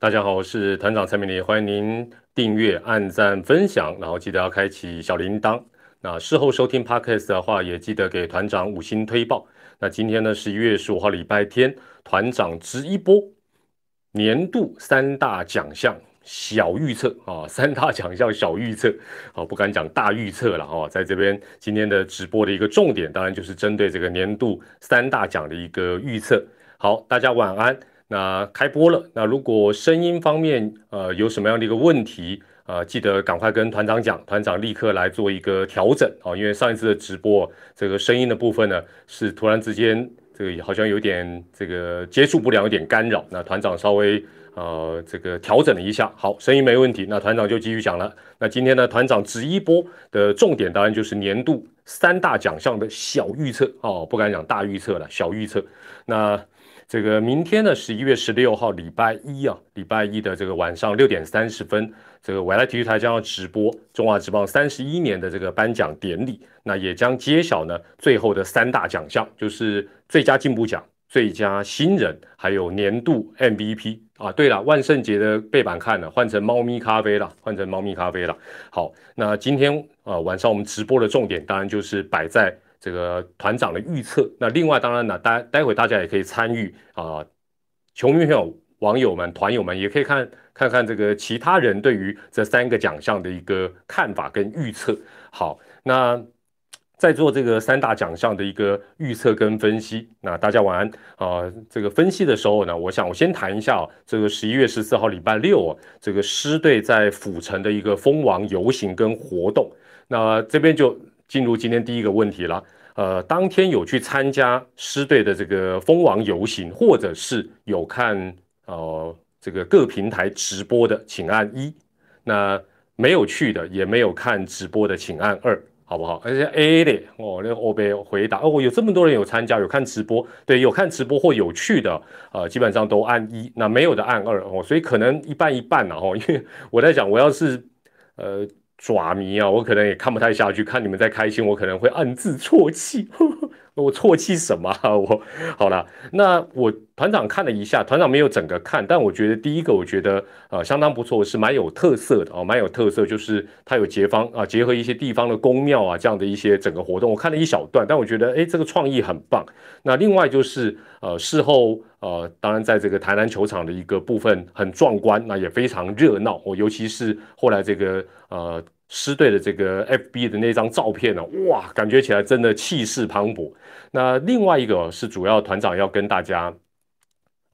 大家好，我是团长蔡明礼，欢迎您订阅、按赞、分享，然后记得要开启小铃铛。那事后收听 podcast 的话，也记得给团长五星推报。那今天呢是一月十五号礼拜天，团长直一波年度三大奖项小预测啊，三大奖项小预测，好不敢讲大预测了哦。在这边今天的直播的一个重点，当然就是针对这个年度三大奖的一个预测。好，大家晚安。那开播了，那如果声音方面呃有什么样的一个问题，呃，记得赶快跟团长讲，团长立刻来做一个调整哦。因为上一次的直播这个声音的部分呢，是突然之间这个好像有点这个接触不良，有点干扰。那团长稍微呃这个调整了一下，好，声音没问题。那团长就继续讲了。那今天呢，团长直一波的重点当然就是年度三大奖项的小预测哦，不敢讲大预测了，小预测。那。这个明天呢，十一月十六号，礼拜一啊，礼拜一的这个晚上六点三十分，这个未来体育台将要直播中华职棒三十一年的这个颁奖典礼，那也将揭晓呢最后的三大奖项，就是最佳进步奖、最佳新人，还有年度 MVP 啊。对了，万圣节的背板看了，换成猫咪咖啡了，换成猫咪咖啡了。好，那今天啊晚上我们直播的重点，当然就是摆在。这个团长的预测，那另外当然呢，待待会大家也可以参与啊，球迷朋友、网友们、团友们也可以看看看这个其他人对于这三个奖项的一个看法跟预测。好，那在做这个三大奖项的一个预测跟分析，那大家晚安啊。这个分析的时候呢，我想我先谈一下这个十一月十四号礼拜六啊，这个狮队在府城的一个蜂王游行跟活动，那这边就。进入今天第一个问题了，呃，当天有去参加狮队的这个蜂王游行，或者是有看呃这个各平台直播的，请按一；那没有去的，也没有看直播的，请按二，好不好？而且 A 的哦，那我被回答哦，有这么多人有参加，有看直播，对，有看直播或有去的，呃，基本上都按一，那没有的按二哦，所以可能一半一半呢哦，因为我在想，我要是呃。爪迷啊，我可能也看不太下去。看你们在开心，我可能会暗自啜泣。我错气什么？我好了，那我团长看了一下，团长没有整个看，但我觉得第一个，我觉得呃相当不错，是蛮有特色的哦，蛮有特色，就是它有结方啊，结合一些地方的宫庙啊这样的一些整个活动，我看了一小段，但我觉得哎这个创意很棒。那另外就是呃事后呃，当然在这个台南球场的一个部分很壮观，那也非常热闹。我尤其是后来这个呃。狮队的这个 FB 的那张照片呢，哇，感觉起来真的气势磅礴。那另外一个是主要团长要跟大家，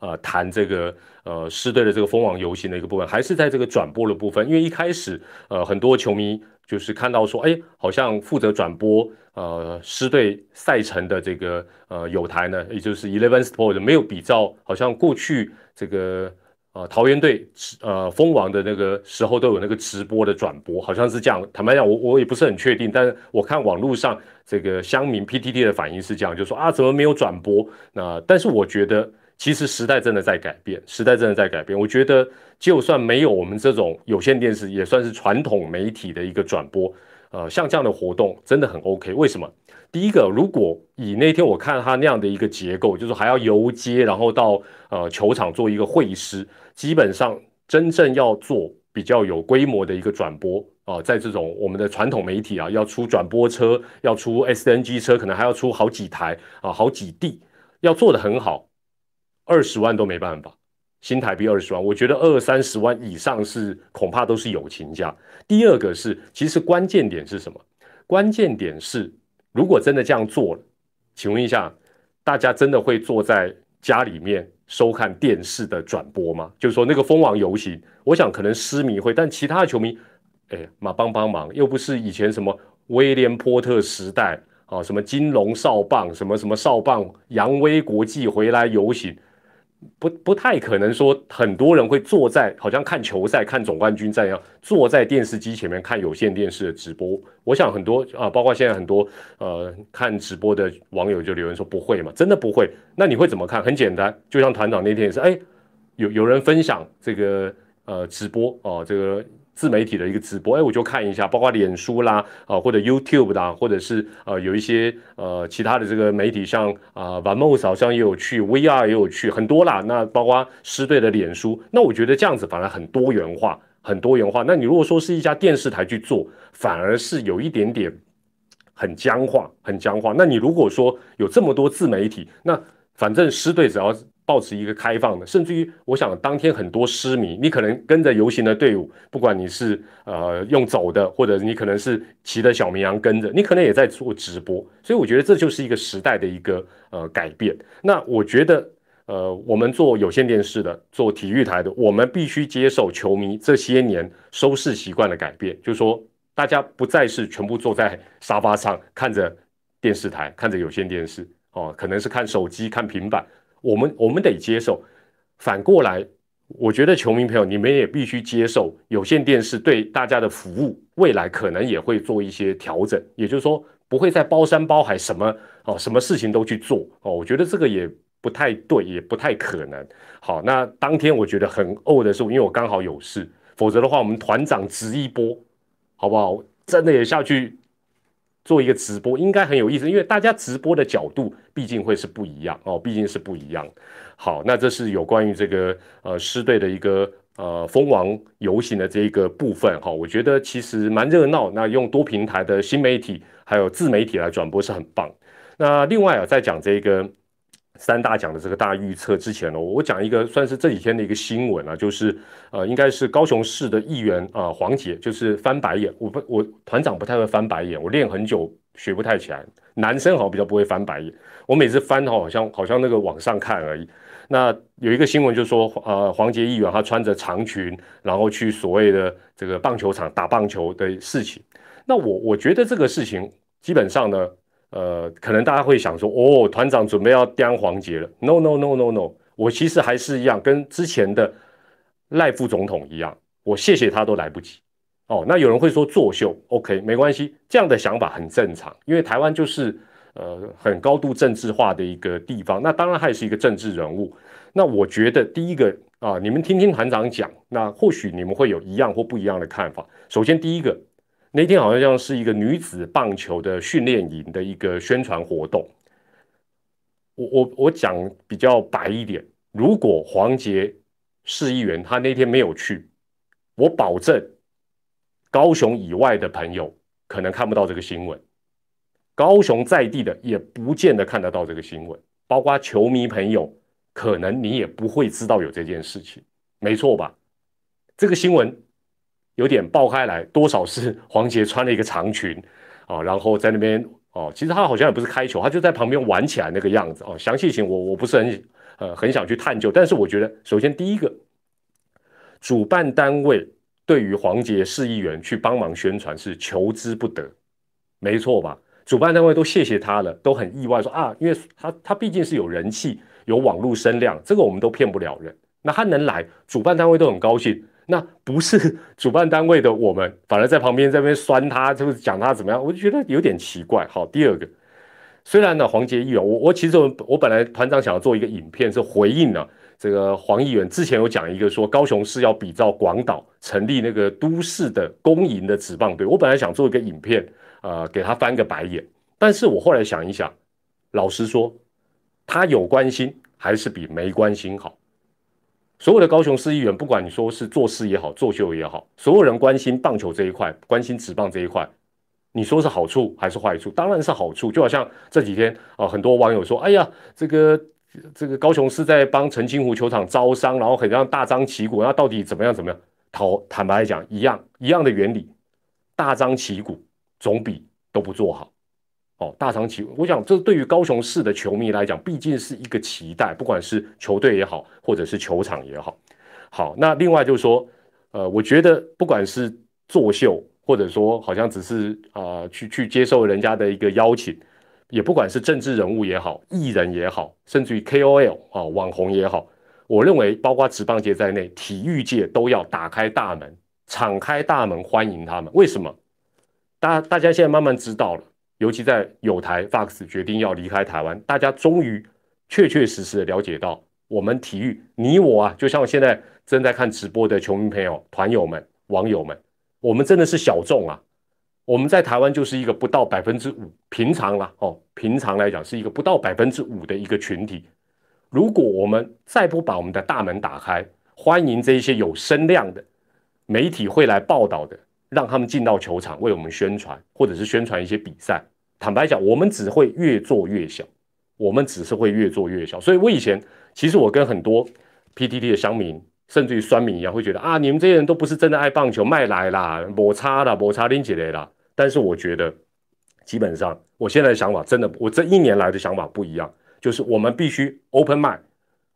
呃，谈这个呃狮队的这个蜂王游行的一个部分，还是在这个转播的部分。因为一开始呃很多球迷就是看到说，哎，好像负责转播呃狮队赛程的这个呃有台呢，也就是 Eleven Sport 没有比较，好像过去这个。啊，桃园队呃封王的那个时候都有那个直播的转播，好像是这样。坦白讲，我我也不是很确定，但是我看网络上这个乡民 PTT 的反应是这样，就说啊，怎么没有转播？那但是我觉得，其实时代真的在改变，时代真的在改变。我觉得，就算没有我们这种有线电视，也算是传统媒体的一个转播。呃，像这样的活动真的很 OK。为什么？第一个，如果以那天我看他那样的一个结构，就是还要游街，然后到呃球场做一个会师，基本上真正要做比较有规模的一个转播啊，在这种我们的传统媒体啊，要出转播车，要出 SNG 车，可能还要出好几台啊，好几地，要做的很好，二十万都没办法，新台币二十万，我觉得二三十万以上是恐怕都是友情价。第二个是，其实关键点是什么？关键点是。如果真的这样做了，请问一下，大家真的会坐在家里面收看电视的转播吗？就是说那个蜂王游行，我想可能失迷会，但其他的球迷，哎，马帮帮忙，又不是以前什么威廉波特时代啊，什么金龙少棒，什么什么少棒，扬威国际回来游行。不不太可能说很多人会坐在好像看球赛、看总冠军赛一样，坐在电视机前面看有线电视的直播。我想很多啊，包括现在很多呃看直播的网友就留言说不会嘛，真的不会。那你会怎么看？很简单，就像团长那天也是，哎，有有人分享这个呃直播哦，这个自媒体的一个直播，哎，我就看一下，包括脸书啦，啊，或者 YouTube 啦，或者是呃有一些呃其他的这个媒体，像啊 Vamos 好像也有去，VR 也有去，很多啦。那包括师队的脸书，那我觉得这样子反而很多元化，很多元化。那你如果说是一家电视台去做，反而是有一点点很僵化，很僵化。那你如果说有这么多自媒体，那反正师队只要。保持一个开放的，甚至于，我想当天很多失迷，你可能跟着游行的队伍，不管你是呃用走的，或者你可能是骑着小绵羊跟着，你可能也在做直播，所以我觉得这就是一个时代的一个呃改变。那我觉得呃，我们做有线电视的，做体育台的，我们必须接受球迷这些年收视习惯的改变，就是说大家不再是全部坐在沙发上看着电视台，看着有线电视哦，可能是看手机、看平板。我们我们得接受，反过来，我觉得球迷朋友你们也必须接受有线电视对大家的服务，未来可能也会做一些调整，也就是说不会再包山包海什么哦，什么事情都去做哦，我觉得这个也不太对，也不太可能。好，那当天我觉得很怄的是，因为我刚好有事，否则的话我们团长直一波，好不好？真的也下去。做一个直播应该很有意思，因为大家直播的角度毕竟会是不一样哦，毕竟是不一样。好，那这是有关于这个呃师队的一个呃蜂王游行的这一个部分哈，我觉得其实蛮热闹。那用多平台的新媒体还有自媒体来转播是很棒。那另外啊，再讲这个。三大奖的这个大预测之前呢，我讲一个算是这几天的一个新闻啊，就是呃，应该是高雄市的议员啊，黄杰，就是翻白眼。我不，我团长不太会翻白眼，我练很久学不太起来。男生好像比较不会翻白眼，我每次翻好像好像那个往上看而已。那有一个新闻就说，呃，黄杰议员他穿着长裙，然后去所谓的这个棒球场打棒球的事情。那我我觉得这个事情基本上呢。呃，可能大家会想说，哦，团长准备要刁黄杰了。No No No No No，我其实还是一样，跟之前的赖副总统一样，我谢谢他都来不及。哦，那有人会说作秀，OK，没关系，这样的想法很正常，因为台湾就是呃很高度政治化的一个地方。那当然他也是一个政治人物。那我觉得第一个啊，你们听听团长讲，那或许你们会有一样或不一样的看法。首先第一个。那天好像像是一个女子棒球的训练营的一个宣传活动。我我我讲比较白一点，如果黄杰市议员他那天没有去，我保证高雄以外的朋友可能看不到这个新闻，高雄在地的也不见得看得到这个新闻，包括球迷朋友，可能你也不会知道有这件事情，没错吧？这个新闻。有点爆开来，多少是黄杰穿了一个长裙啊，然后在那边哦，其实他好像也不是开球，他就在旁边玩起来那个样子哦。详细情我我不是很呃很想去探究，但是我觉得首先第一个，主办单位对于黄杰市议员去帮忙宣传是求之不得，没错吧？主办单位都谢谢他了，都很意外说啊，因为他他毕竟是有人气，有网络声量，这个我们都骗不了人。那他能来，主办单位都很高兴。那不是主办单位的我们，反而在旁边在那边酸他，就是讲他怎么样，我就觉得有点奇怪。好，第二个，虽然呢黄杰议员，我我其实我我本来团长想要做一个影片，是回应呢这个黄议员之前有讲一个说高雄市要比照广岛成立那个都市的公营的职棒队，我本来想做一个影片，呃，给他翻个白眼，但是我后来想一想，老实说，他有关心还是比没关心好。所有的高雄市议员，不管你说是做事也好，作秀也好，所有人关心棒球这一块，关心职棒这一块，你说是好处还是坏处？当然是好处。就好像这几天啊，很多网友说：“哎呀，这个这个高雄市在帮澄清湖球场招商，然后很让大张旗鼓，那到底怎么样？怎么样？”坦坦白来讲，一样一样的原理，大张旗鼓总比都不做好。哦，大长期，我想这对于高雄市的球迷来讲，毕竟是一个期待，不管是球队也好，或者是球场也好。好，那另外就是说，呃，我觉得不管是作秀，或者说好像只是啊去去接受人家的一个邀请，也不管是政治人物也好，艺人也好，甚至于 KOL 啊网红也好，我认为包括职棒界在内，体育界都要打开大门，敞开大门欢迎他们。为什么？大大家现在慢慢知道了。尤其在有台 Fox 决定要离开台湾，大家终于确确实实的了解到，我们体育，你我啊，就像现在正在看直播的球迷朋友、团友们、网友们，我们真的是小众啊。我们在台湾就是一个不到百分之五，平常啦哦，平常来讲是一个不到百分之五的一个群体。如果我们再不把我们的大门打开，欢迎这一些有声量的媒体会来报道的，让他们进到球场为我们宣传，或者是宣传一些比赛。坦白讲，我们只会越做越小，我们只是会越做越小。所以我以前其实我跟很多 PTT 的乡民，甚至于酸民一样，会觉得啊，你们这些人都不是真的爱棒球，卖来啦，摩擦啦，摩擦拎起来啦。但是我觉得，基本上我现在的想法真的，我这一年来的想法不一样，就是我们必须 open mind，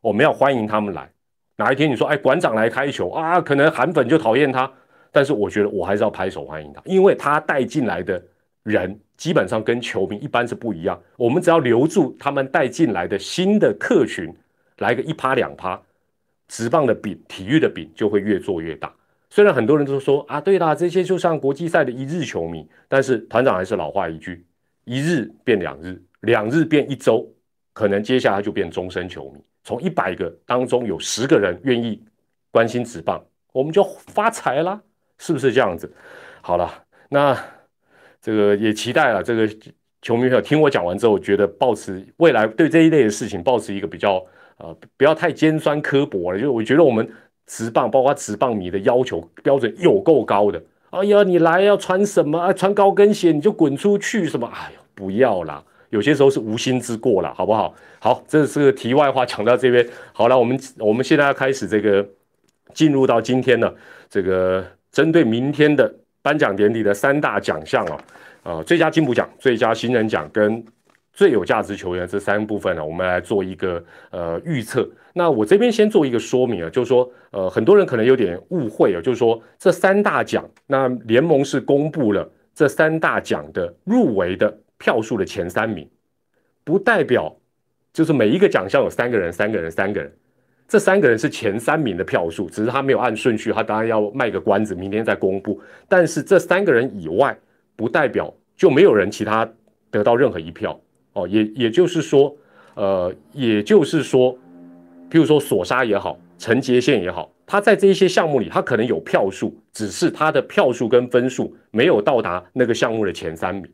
我们要欢迎他们来。哪一天你说，哎，馆长来开球啊，可能韩粉就讨厌他，但是我觉得我还是要拍手欢迎他，因为他带进来的人基本上跟球迷一般是不一样。我们只要留住他们带进来的新的客群，来个一趴两趴，直棒的饼，体育的饼就会越做越大。虽然很多人都说啊，对啦，这些就像国际赛的一日球迷，但是团长还是老话一句：一日变两日，两日变一周，可能接下来就变终身球迷。从一百个当中有十个人愿意关心职棒，我们就发财啦，是不是这样子？好了，那这个也期待了。这个球迷朋友听我讲完之后，觉得保持未来对这一类的事情保持一个比较呃，不要太尖酸刻薄了。就我觉得我们。直棒包括直棒迷的要求标准有够高的，哎呀，你来要穿什么啊？穿高跟鞋你就滚出去什么？哎呦，不要啦！有些时候是无心之过了，好不好？好，这是个题外话，讲到这边好了。我们我们现在要开始这个进入到今天呢，这个针对明天的颁奖典礼的三大奖项哦，呃，最佳进步奖、最佳新人奖跟。最有价值球员这三部分呢，我们来做一个呃预测。那我这边先做一个说明啊，就是说呃很多人可能有点误会啊，就是说这三大奖，那联盟是公布了这三大奖的入围的票数的前三名，不代表就是每一个奖项有三个人、三个人、三个人，这三个人是前三名的票数，只是他没有按顺序，他当然要卖个关子，明天再公布。但是这三个人以外，不代表就没有人其他得到任何一票。哦，也也就是说，呃，也就是说，譬如说索沙也好，陈杰宪也好，他在这一些项目里，他可能有票数，只是他的票数跟分数没有到达那个项目的前三名。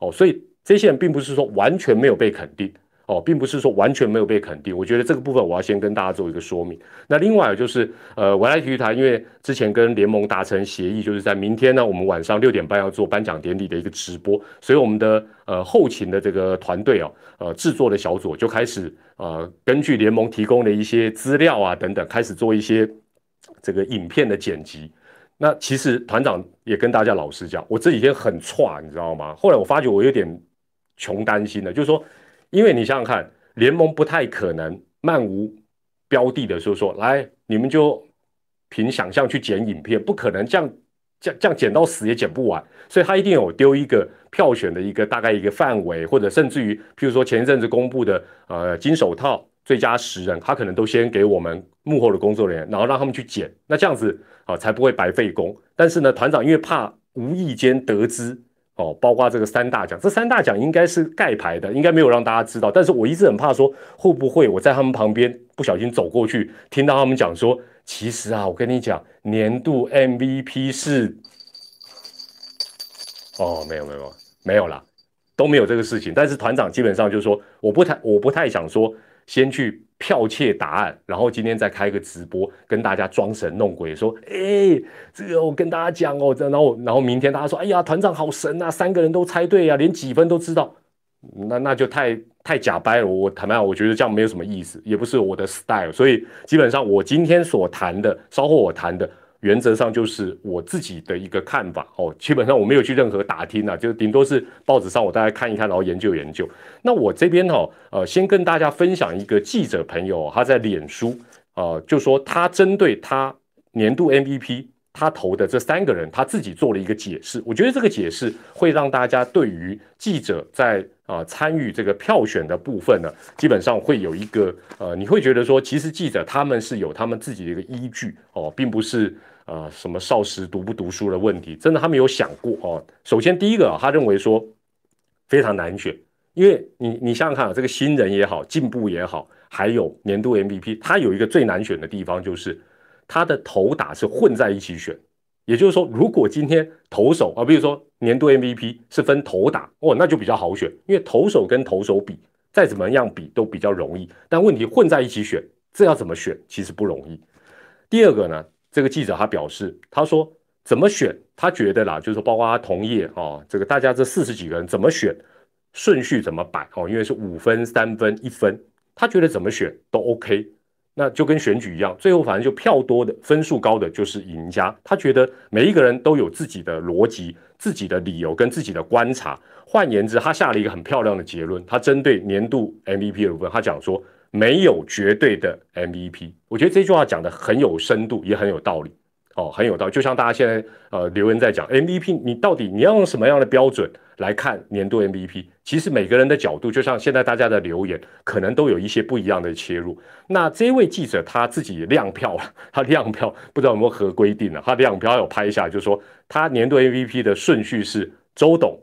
哦，所以这些人并不是说完全没有被肯定。哦，并不是说完全没有被肯定，我觉得这个部分我要先跟大家做一个说明。那另外就是，呃，我来体育台，因为之前跟联盟达成协议，就是在明天呢，我们晚上六点半要做颁奖典礼的一个直播，所以我们的呃后勤的这个团队哦，呃制作的小组就开始呃根据联盟提供的一些资料啊等等，开始做一些这个影片的剪辑。那其实团长也跟大家老实讲，我这几天很串，你知道吗？后来我发觉我有点穷担心了，就是说。因为你想想看，联盟不太可能漫无标的的说说来，你们就凭想象去剪影片，不可能这样这样这样剪到死也剪不完，所以他一定有丢一个票选的一个大概一个范围，或者甚至于，譬如说前一阵子公布的呃金手套最佳十人，他可能都先给我们幕后的工作人员，然后让他们去剪，那这样子啊才不会白费工。但是呢，团长因为怕无意间得知。哦，包括这个三大奖，这三大奖应该是盖牌的，应该没有让大家知道。但是我一直很怕说，会不会我在他们旁边不小心走过去，听到他们讲说，其实啊，我跟你讲，年度 MVP 是……哦，没有没有没有啦，都没有这个事情。但是团长基本上就是说，我不太我不太想说。先去剽窃答案，然后今天再开个直播，跟大家装神弄鬼，说：“哎，这个我跟大家讲哦。”这然后，然后明天大家说：“哎呀，团长好神啊，三个人都猜对啊，连几分都知道。”那那就太太假掰了。我坦白，我觉得这样没有什么意思，也不是我的 style。所以基本上，我今天所谈的，稍后我谈的。原则上就是我自己的一个看法哦，基本上我没有去任何打听啊，就顶多是报纸上我大概看一看，然后研究研究。那我这边哈，呃，先跟大家分享一个记者朋友他在脸书啊，就说他针对他年度 MVP 他投的这三个人，他自己做了一个解释。我觉得这个解释会让大家对于记者在啊参与这个票选的部分呢，基本上会有一个呃，你会觉得说，其实记者他们是有他们自己的一个依据哦，并不是。啊，什么少时读不读书的问题，真的他们有想过哦。首先，第一个啊，他认为说非常难选，因为你你想想看啊，这个新人也好，进步也好，还有年度 MVP，他有一个最难选的地方，就是他的头打是混在一起选也就是说，如果今天投手啊，比如说年度 MVP 是分投打哦，那就比较好选，因为投手跟投手比，再怎么样比都比较容易。但问题混在一起选，这要怎么选，其实不容易。第二个呢，这个记者他表示，他说怎么选，他觉得啦，就是说包括他同业哦，这个大家这四十几个人怎么选，顺序怎么摆哦，因为是五分、三分、一分，他觉得怎么选都 OK。那就跟选举一样，最后反正就票多的、分数高的就是赢家。他觉得每一个人都有自己的逻辑、自己的理由跟自己的观察。换言之，他下了一个很漂亮的结论。他针对年度 MVP 的部分，他讲说没有绝对的 MVP。我觉得这句话讲的很有深度，也很有道理。哦，很有道理。就像大家现在呃留言在讲 MVP，你到底你要用什么样的标准来看年度 MVP？其实每个人的角度，就像现在大家的留言，可能都有一些不一样的切入。那这位记者他自己亮票了，他亮票不知道有没有合规定呢？他亮票有拍一下，就是说他年度 MVP 的顺序是周董、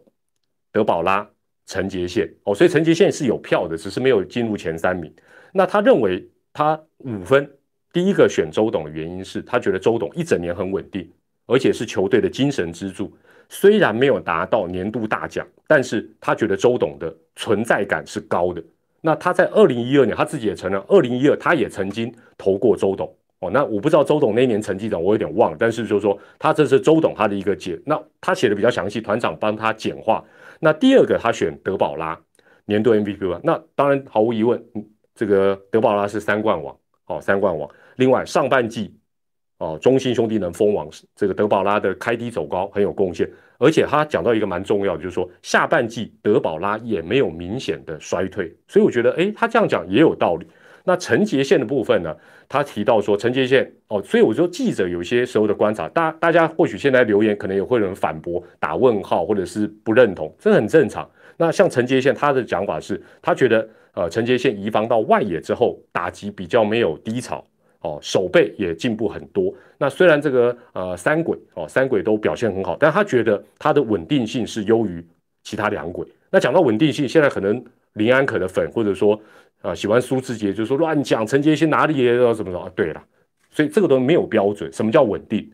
德保拉、陈杰宪。哦，所以陈杰宪是有票的，只是没有进入前三名。那他认为他五分。第一个选周董的原因是他觉得周董一整年很稳定，而且是球队的精神支柱。虽然没有达到年度大奖，但是他觉得周董的存在感是高的。那他在二零一二年，他自己也承认，二零一二他也曾经投过周董。哦，那我不知道周董那一年成绩怎么，我有点忘了。但是就是说，他这是周董他的一个解。那他写的比较详细，团长帮他简化。那第二个他选德保拉年度 MVP 那当然毫无疑问，这个德保拉是三冠王。哦，三冠王。另外，上半季，哦，中信兄弟能封王，这个德保拉的开低走高很有贡献。而且他讲到一个蛮重要的，就是说下半季德保拉也没有明显的衰退。所以我觉得，哎，他这样讲也有道理。那陈杰宪的部分呢？他提到说陈杰宪，哦，所以我说记者有些时候的观察，大大家或许现在留言可能也会有人反驳、打问号或者是不认同，这很正常。那像陈杰宪他的讲法是，他觉得。呃，陈杰宪移防到外野之后，打击比较没有低潮哦，手背也进步很多。那虽然这个呃三轨哦三轨都表现很好，但他觉得他的稳定性是优于其他两轨。那讲到稳定性，现在可能林安可的粉或者说呃喜欢苏志杰就说乱讲陈杰宪哪里也要怎么？对了，所以这个都没有标准。什么叫稳定？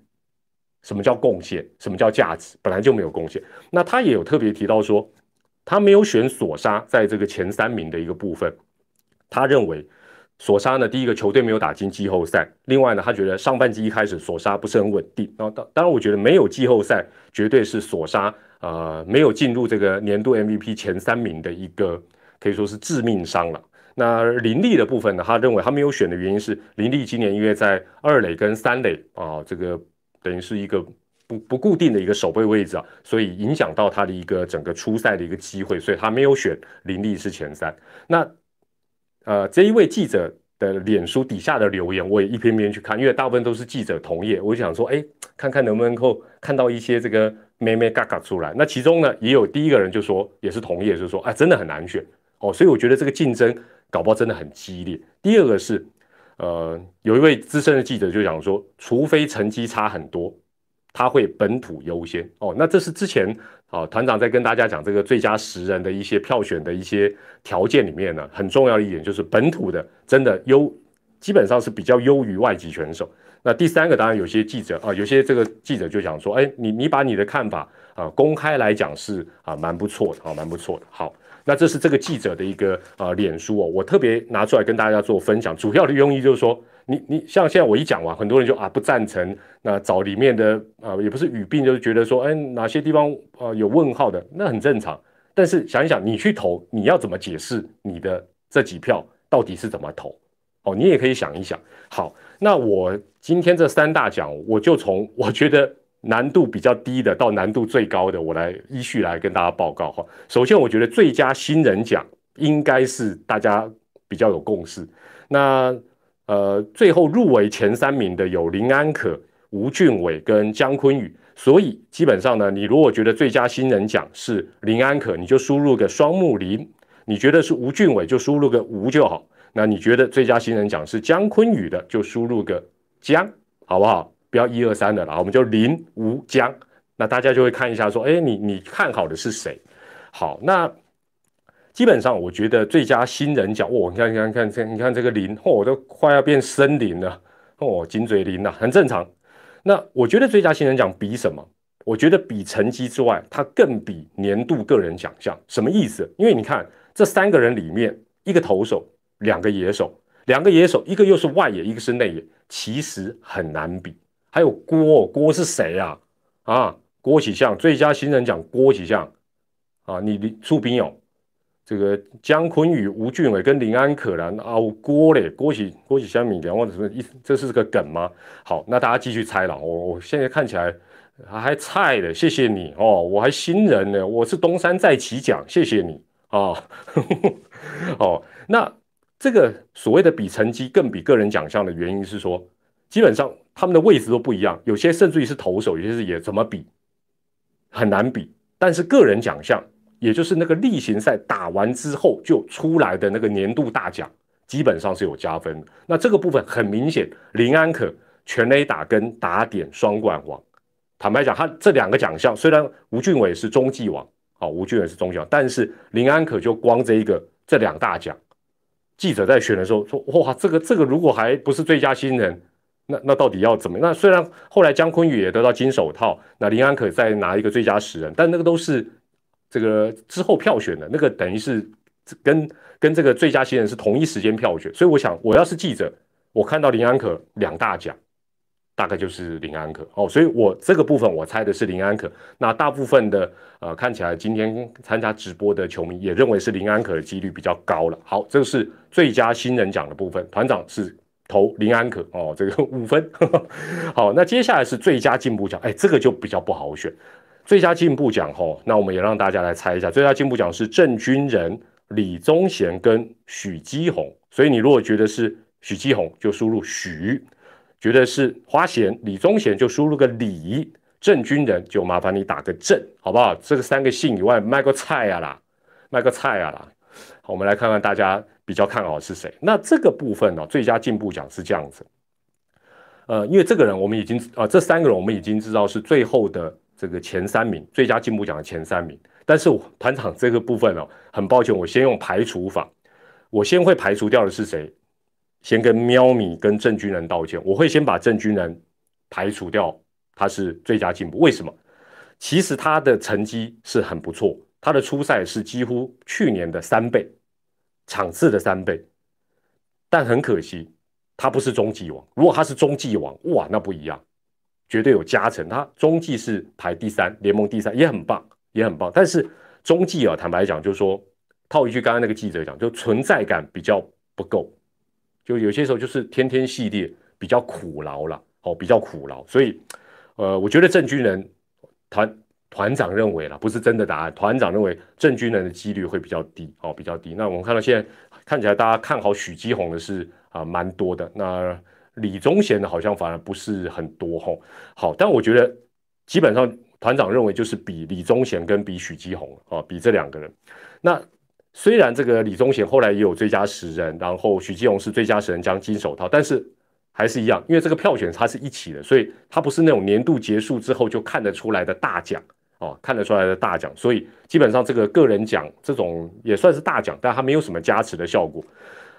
什么叫贡献？什么叫价值？本来就没有贡献。那他也有特别提到说。他没有选索沙在这个前三名的一个部分，他认为索沙呢，第一个球队没有打进季后赛，另外呢，他觉得上半季一开始索沙不是很稳定。然后当当然，我觉得没有季后赛绝对是索沙呃没有进入这个年度 MVP 前三名的一个可以说是致命伤了。那林立的部分呢，他认为他没有选的原因是林立今年因为在二垒跟三垒啊，这个等于是一个。不不固定的一个守备位置啊，所以影响到他的一个整个初赛的一个机会，所以他没有选林立是前三。那呃这一位记者的脸书底下的留言，我也一篇篇去看，因为大部分都是记者同业，我就想说，哎，看看能不能够看到一些这个咩咩嘎嘎出来。那其中呢，也有第一个人就说，也是同业，就说，哎，真的很难选哦，所以我觉得这个竞争搞不好真的很激烈。第二个是，呃，有一位资深的记者就讲说，除非成绩差很多。他会本土优先哦，那这是之前啊团长在跟大家讲这个最佳十人的一些票选的一些条件里面呢，很重要的一点就是本土的真的优，基本上是比较优于外籍选手。那第三个当然有些记者啊，有些这个记者就想说，哎，你你把你的看法啊公开来讲是啊蛮不错的啊蛮不错的。好，那这是这个记者的一个啊脸书哦，我特别拿出来跟大家做分享，主要的用意就是说。你你像现在我一讲完，很多人就啊不赞成，那找里面的啊也不是语病，就是觉得说，哎哪些地方啊有问号的，那很正常。但是想一想，你去投，你要怎么解释你的这几票到底是怎么投？哦，你也可以想一想。好，那我今天这三大奖，我就从我觉得难度比较低的到难度最高的，我来依序来跟大家报告哈。首先，我觉得最佳新人奖应该是大家比较有共识。那呃，最后入围前三名的有林安可、吴俊伟跟姜昆宇，所以基本上呢，你如果觉得最佳新人奖是林安可，你就输入个双木林；你觉得是吴俊伟，就输入个吴就好。那你觉得最佳新人奖是姜昆宇的，就输入个姜，好不好？不要一二三的了，我们就林吴姜。那大家就会看一下，说，哎，你你看好的是谁？好，那。基本上，我觉得最佳新人奖，哦，你看，你看，看，这你看这个林，哦，都快要变森林了，哦，金嘴林了，很正常。那我觉得最佳新人奖比什么？我觉得比成绩之外，它更比年度个人奖项。什么意思？因为你看这三个人里面，一个投手，两个野手，两个野手，一个又是外野，一个是内野，其实很难比。还有郭，郭是谁呀？啊，郭启相最佳新人奖，郭启相啊，你你出兵哦。这个姜昆宇、吴俊伟跟林安可然啊，郭嘞，郭启郭启香米两万什么意思？这是个梗吗？好，那大家继续猜了。我我现在看起来还菜的，谢谢你哦，我还新人呢，我是东山再起奖，谢谢你啊。哦，那这个所谓的比成绩更比个人奖项的原因是说，基本上他们的位置都不一样，有些甚至于是投手，有些是也怎么比很难比，但是个人奖项。也就是那个例行赛打完之后就出来的那个年度大奖，基本上是有加分。那这个部分很明显，林安可全垒打跟打点双冠王。坦白讲，他这两个奖项虽然吴俊伟是中继王，好，吴俊伟是中继王，但是林安可就光这一个这两大奖，记者在选的时候说，哇，这个这个如果还不是最佳新人，那那到底要怎么？那虽然后来姜昆宇也得到金手套，那林安可再拿一个最佳十人，但那个都是。这个之后票选的那个等于是跟跟这个最佳新人是同一时间票选，所以我想我要是记者，我看到林安可两大奖，大概就是林安可哦，所以我这个部分我猜的是林安可。那大部分的呃看起来今天参加直播的球迷也认为是林安可的几率比较高了。好，这个是最佳新人奖的部分，团长是投林安可哦，这个五分。好，那接下来是最佳进步奖，哎，这个就比较不好选。最佳进步奖吼，那我们也让大家来猜一下，最佳进步奖是郑军人、李宗贤跟许基宏。所以你如果觉得是许基宏，就输入许；觉得是花贤、李宗贤，就输入个李；郑军人就麻烦你打个郑，好不好？这个三个姓以外，卖个菜啊啦，卖个菜啊啦。好，我们来看看大家比较看好是谁。那这个部分呢，最佳进步奖是这样子。呃，因为这个人我们已经啊，这三个人我们已经知道是最后的。这个前三名最佳进步奖的前三名，但是团长这个部分哦，很抱歉，我先用排除法，我先会排除掉的是谁？先跟喵咪跟郑军人道歉，我会先把郑军人排除掉，他是最佳进步。为什么？其实他的成绩是很不错，他的初赛是几乎去年的三倍，场次的三倍，但很可惜，他不是中继王。如果他是中继王，哇，那不一样。绝对有加成，他中继是排第三，联盟第三也很棒，也很棒。但是中继啊，坦白讲，就是说套一句刚刚那个记者讲，就存在感比较不够，就有些时候就是天天系列比较苦劳了，哦，比较苦劳。所以，呃，我觉得郑军人团团长认为了，不是真的答案。团长认为郑军人的几率会比较低，哦，比较低。那我们看到现在看起来大家看好许基宏的是啊，蛮多的。那李宗贤的好像反而不是很多吼，好，但我觉得基本上团长认为就是比李宗贤跟比许基宏啊，比这两个人。那虽然这个李宗贤后来也有最佳十人，然后许基宏是最佳十人将金手套，但是还是一样，因为这个票选它是一起的，所以它不是那种年度结束之后就看得出来的大奖哦，看得出来的大奖，所以基本上这个个人奖这种也算是大奖，但它没有什么加持的效果。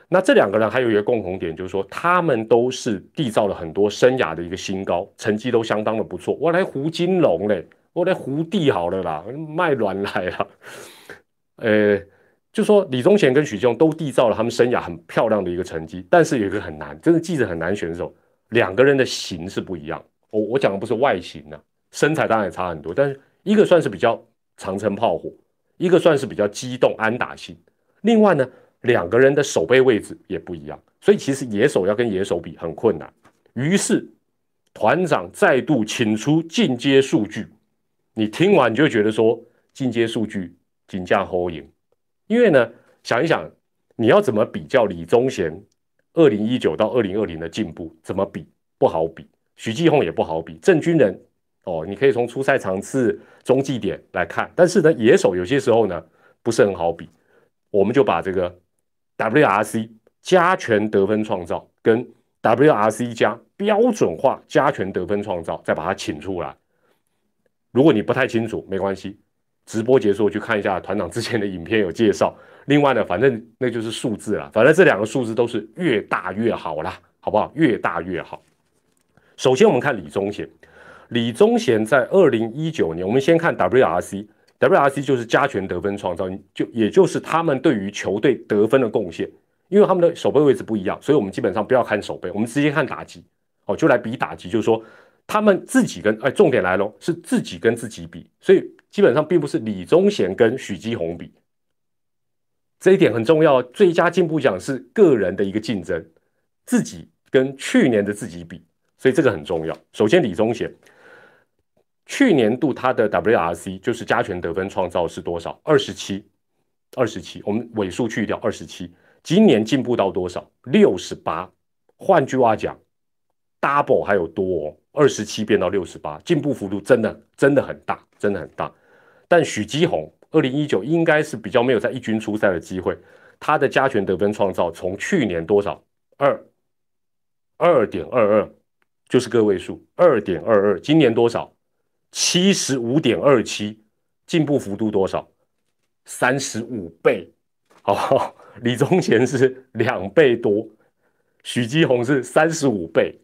那这两个人还有一个共同点，就是说他们都是缔造了很多生涯的一个新高，成绩都相当的不错。我来胡金龙嘞，我来胡地好了啦，卖卵来了。呃，就说李宗贤跟许宗都缔造了他们生涯很漂亮的一个成绩，但是有一个很难，真的记者很难选手，两个人的型是不一样。我我讲的不是外形呢，身材当然也差很多，但是一个算是比较长城炮火，一个算是比较机动安打型。另外呢。两个人的守备位置也不一样，所以其实野手要跟野手比很困难。于是团长再度请出进阶数据，你听完就觉得说进阶数据仅价后赢。因为呢，想一想你要怎么比较李宗贤二零一九到二零二零的进步，怎么比不好比。许继宏也不好比，郑军人哦，你可以从初赛场次、中继点来看，但是呢，野手有些时候呢不是很好比，我们就把这个。WRC 加权得分创造跟 WRC 加标准化加权得分创造，再把它请出来。如果你不太清楚，没关系，直播结束去看一下团长之前的影片有介绍。另外呢，反正那就是数字了，反正这两个数字都是越大越好啦，好不好？越大越好。首先我们看李宗贤，李宗贤在二零一九年，我们先看 WRC WRC 就是加权得分创造，就也就是他们对于球队得分的贡献。因为他们的守备位置不一样，所以我们基本上不要看守备，我们直接看打击。哦，就来比打击，就是说他们自己跟哎，重点来喽，是自己跟自己比，所以基本上并不是李宗贤跟许基宏比。这一点很重要，最佳进步奖是个人的一个竞争，自己跟去年的自己比，所以这个很重要。首先，李宗贤去年度他的 WRC 就是加权得分创造是多少？二十七，二十七，我们尾数去掉二十七。今年进步到多少？六十八。换句话讲，double 还有多，二十七变到六十八，进步幅度真的真的很大，真的很大。但许基宏二零一九应该是比较没有在一军出赛的机会，他的加权得分创造从去年多少二二点二二，就是个位数二点二二，今年多少七十五点二七，进步幅度多少三十五倍，好不好？李宗贤是两倍多，许基宏是三十五倍。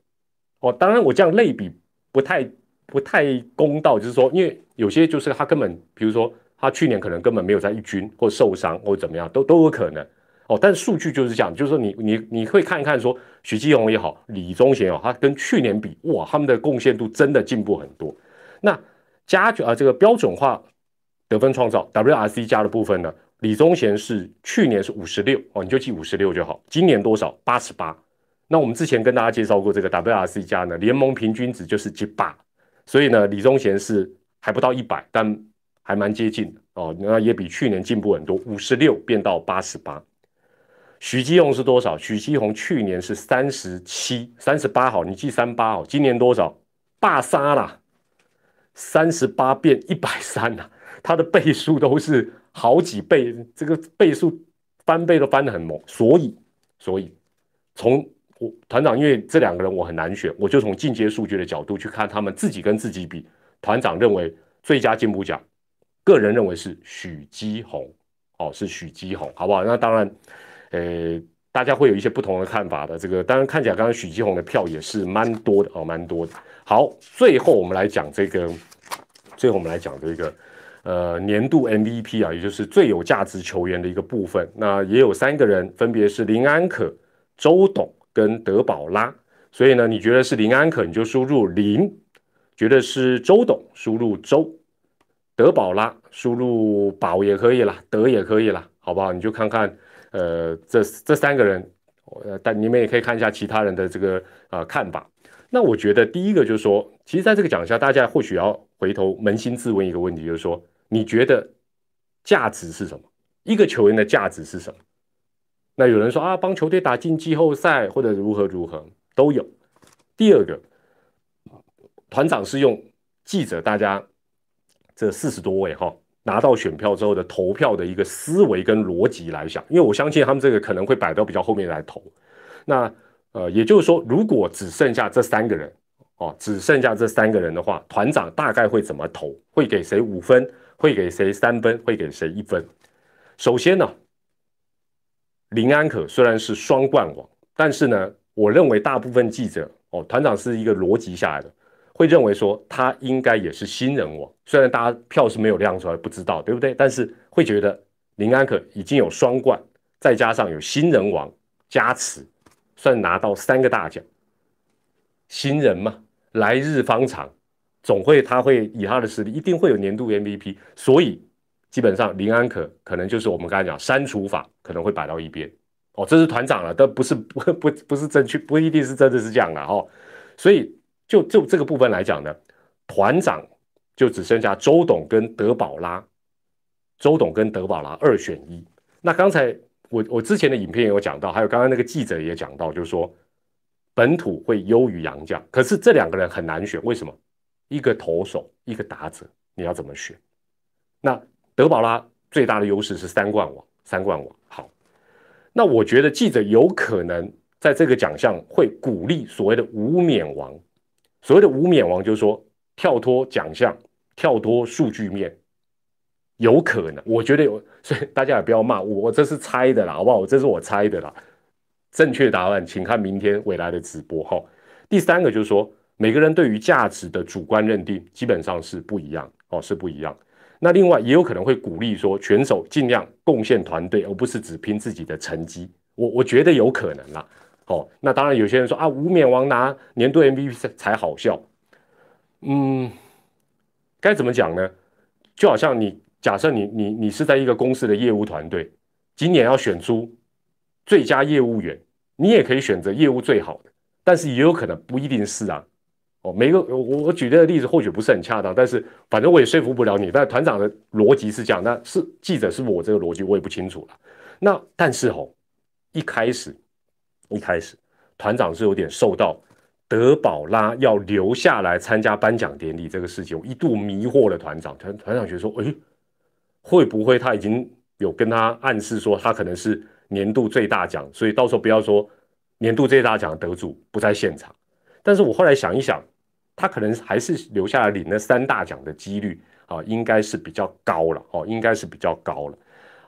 哦，当然我这样类比不太不太公道，就是说，因为有些就是他根本，比如说他去年可能根本没有在一军或受伤或怎么样，都都有可能。哦，但数据就是这样，就是说你你你会看一看，说许基宏也好，李宗贤也好，他跟去年比，哇，他们的贡献度真的进步很多。那加啊这个标准化得分创造 WRC 加的部分呢？李宗贤是去年是五十六哦，你就记五十六就好。今年多少？八十八。那我们之前跟大家介绍过这个 WRC 加呢，联盟平均值就是七八，所以呢，李宗贤是还不到一百，但还蛮接近的哦。那也比去年进步很多，五十六变到八十八。许基宏是多少？许基宏去年是三十七，三十八好，你记三八哦。今年多少？大杀啦，三十八变一百三呐，他的倍数都是。好几倍，这个倍数翻倍都翻得很猛，所以，所以从我团长，因为这两个人我很难选，我就从进阶数据的角度去看他们自己跟自己比。团长认为最佳进步奖，个人认为是许基宏，哦，是许基宏，好不好？那当然，呃，大家会有一些不同的看法的。这个当然看起来，刚刚许基宏的票也是蛮多的哦，蛮多的。好，最后我们来讲这个，最后我们来讲这个。呃，年度 MVP 啊，也就是最有价值球员的一个部分，那也有三个人，分别是林安可、周董跟德保拉。所以呢，你觉得是林安可，你就输入林；觉得是周董，输入周；德保拉输入宝也可以啦，德也可以啦，好不好？你就看看，呃，这这三个人，呃，但你们也可以看一下其他人的这个呃看法。那我觉得第一个就是说，其实在这个奖项，大家或许要回头扪心自问一个问题，就是说。你觉得价值是什么？一个球员的价值是什么？那有人说啊，帮球队打进季后赛或者如何如何都有。第二个，团长是用记者大家这四十多位哈拿到选票之后的投票的一个思维跟逻辑来想，因为我相信他们这个可能会摆到比较后面来投。那呃，也就是说，如果只剩下这三个人哦，只剩下这三个人的话，团长大概会怎么投？会给谁五分？会给谁三分？会给谁一分？首先呢，林安可虽然是双冠王，但是呢，我认为大部分记者哦，团长是一个逻辑下来的，会认为说他应该也是新人王。虽然大家票是没有亮出来，不知道对不对？但是会觉得林安可已经有双冠，再加上有新人王加持，算拿到三个大奖。新人嘛，来日方长。总会，他会以他的实力，一定会有年度 MVP。所以，基本上林安可可能就是我们刚才讲删除法，可能会摆到一边。哦，这是团长了，但不是 不不不是正确，不一定是真的是这样的哦。所以，就就这个部分来讲呢，团长就只剩下周董跟德保拉，周董跟德保拉二选一。那刚才我我之前的影片也有讲到，还有刚刚那个记者也讲到，就是说本土会优于洋将，可是这两个人很难选，为什么？一个投手，一个打者，你要怎么选？那德保拉最大的优势是三冠王，三冠王。好，那我觉得记者有可能在这个奖项会鼓励所谓的无冕王。所谓的无冕王，就是说跳脱奖项，跳脱数据面，有可能。我觉得有，所以大家也不要骂我，我这是猜的啦，好不好？这是我猜的啦。正确答案，请看明天未来的直播哈。第三个就是说。每个人对于价值的主观认定基本上是不一样哦，是不一样。那另外也有可能会鼓励说，选手尽量贡献团队，而不是只拼自己的成绩。我我觉得有可能啦。哦，那当然有些人说啊，无冕王拿年度 MVP 才好笑。嗯，该怎么讲呢？就好像你假设你你你是在一个公司的业务团队，今年要选出最佳业务员，你也可以选择业务最好的，但是也有可能不一定是啊。哦，每个我我举这个例子或许不是很恰当，但是反正我也说服不了你。但团长的逻辑是这样，那是记者是我这个逻辑我也不清楚了。那但是哦，一开始一开始团长是有点受到德保拉要留下来参加颁奖典礼这个事情，我一度迷惑了团长。团团长觉得说，哎，会不会他已经有跟他暗示说他可能是年度最大奖，所以到时候不要说年度最大奖得主不在现场。但是我后来想一想。他可能还是留下来领那三大奖的几率啊，应该是比较高了哦，应该是比较高了。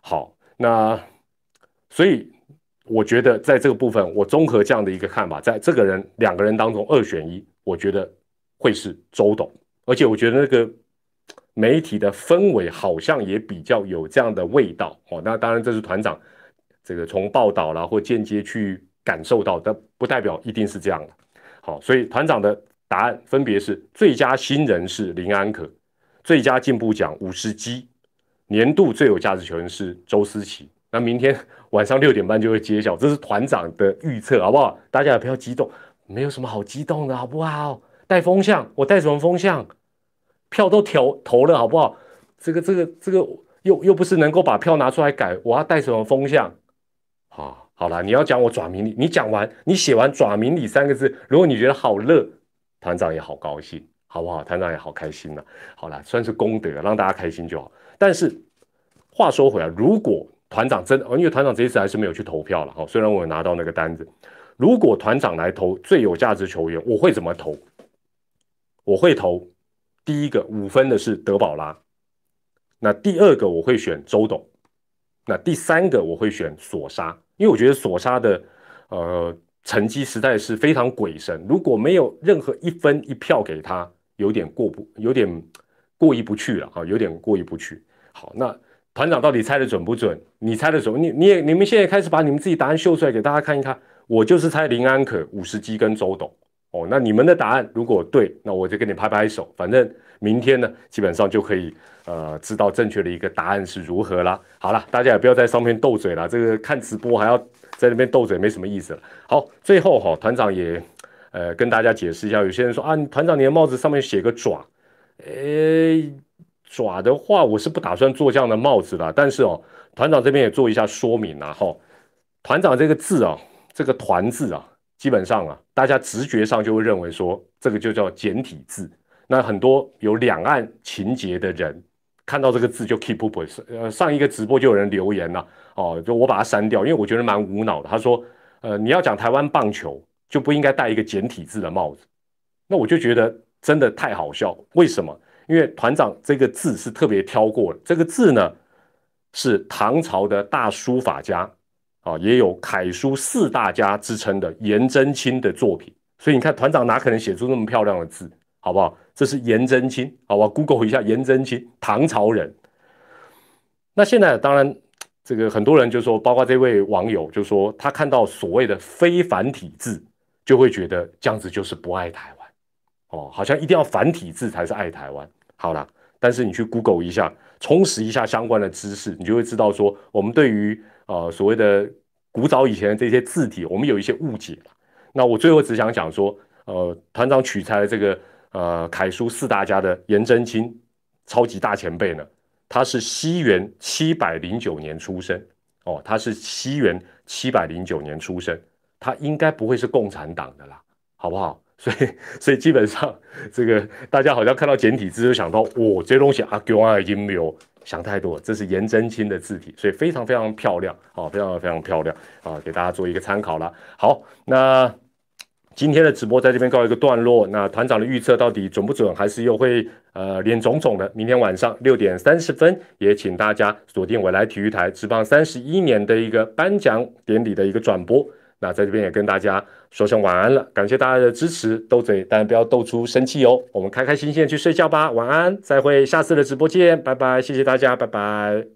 好，那所以我觉得在这个部分，我综合这样的一个看法，在这个人两个人当中二选一，我觉得会是周董，而且我觉得那个媒体的氛围好像也比较有这样的味道哦。那当然这是团长这个从报道啦或间接去感受到，但不代表一定是这样的。好，所以团长的。答案分别是：最佳新人是林安可，最佳进步奖五十基，年度最有价值球员是周思齐。那明天 晚上六点半就会揭晓，这是团长的预测，好不好？大家也不要激动，没有什么好激动的，好不好？带风向，我带什么风向？票都投投了，好不好？这个、这个、这个又又不是能够把票拿出来改，我要带什么风向？好，好了，你要讲我爪名里，你讲完，你写完爪名里三个字，如果你觉得好乐。团长也好高兴，好不好？团长也好开心呐。好了，算是功德，让大家开心就好。但是话说回来，如果团长真的，因为团长这一次还是没有去投票了哈。虽然我有拿到那个单子，如果团长来投最有价值球员，我会怎么投？我会投第一个五分的是德保拉，那第二个我会选周董，那第三个我会选索沙，因为我觉得索沙的呃。成绩实在是非常鬼神，如果没有任何一分一票给他，有点过不，有点过意不去了啊，有点过意不去。好，那团长到底猜的准不准？你猜的准？你你也你们现在开始把你们自己答案秀出来给大家看一看。我就是猜林安可、五十基跟周董。哦，那你们的答案如果对，那我就给你拍拍手。反正明天呢，基本上就可以呃知道正确的一个答案是如何啦。好了，大家也不要在上面斗嘴了，这个看直播还要。在那边斗嘴没什么意思了。好，最后哈，团长也呃跟大家解释一下。有些人说啊，团长你的帽子上面写个爪，诶，爪的话我是不打算做这样的帽子的。但是哦，团长这边也做一下说明啊。哈，团长这个字啊，这个团字啊，基本上啊，大家直觉上就会认为说这个就叫简体字。那很多有两岸情节的人。看到这个字就 keep up，呃，上一个直播就有人留言了，哦，就我把它删掉，因为我觉得蛮无脑的。他说，呃，你要讲台湾棒球，就不应该戴一个简体字的帽子。那我就觉得真的太好笑。为什么？因为团长这个字是特别挑过的，这个字呢是唐朝的大书法家，啊，也有楷书四大家之称的颜真卿的作品。所以你看，团长哪可能写出那么漂亮的字？好不好？这是颜真卿，好吧？Google 一下颜真卿，唐朝人。那现在当然，这个很多人就说，包括这位网友就说，他看到所谓的非繁体字，就会觉得这样子就是不爱台湾哦，好像一定要繁体字才是爱台湾。好了，但是你去 Google 一下，充实一下相关的知识，你就会知道说，我们对于呃所谓的古早以前的这些字体，我们有一些误解。那我最后只想讲说，呃，团长取材的这个。呃，楷书四大家的颜真卿，超级大前辈呢。他是西元七百零九年出生哦，他是西元七百零九年出生，他应该不会是共产党的啦，好不好？所以，所以基本上这个大家好像看到简体字就想到，哦，这些东西啊，给我已经没有想太多，这是颜真卿的字体，所以非常非常漂亮，哦，非常非常漂亮啊，给大家做一个参考了。好，那。今天的直播在这边告一个段落。那团长的预测到底准不准，还是又会呃脸肿肿的？明天晚上六点三十分，也请大家锁定未来体育台职棒三十一年的一个颁奖典礼的一个转播。那在这边也跟大家说声晚安了，感谢大家的支持，斗嘴当然不要斗出生气哦。我们开开心心的去睡觉吧，晚安，再会，下次的直播见，拜拜，谢谢大家，拜拜。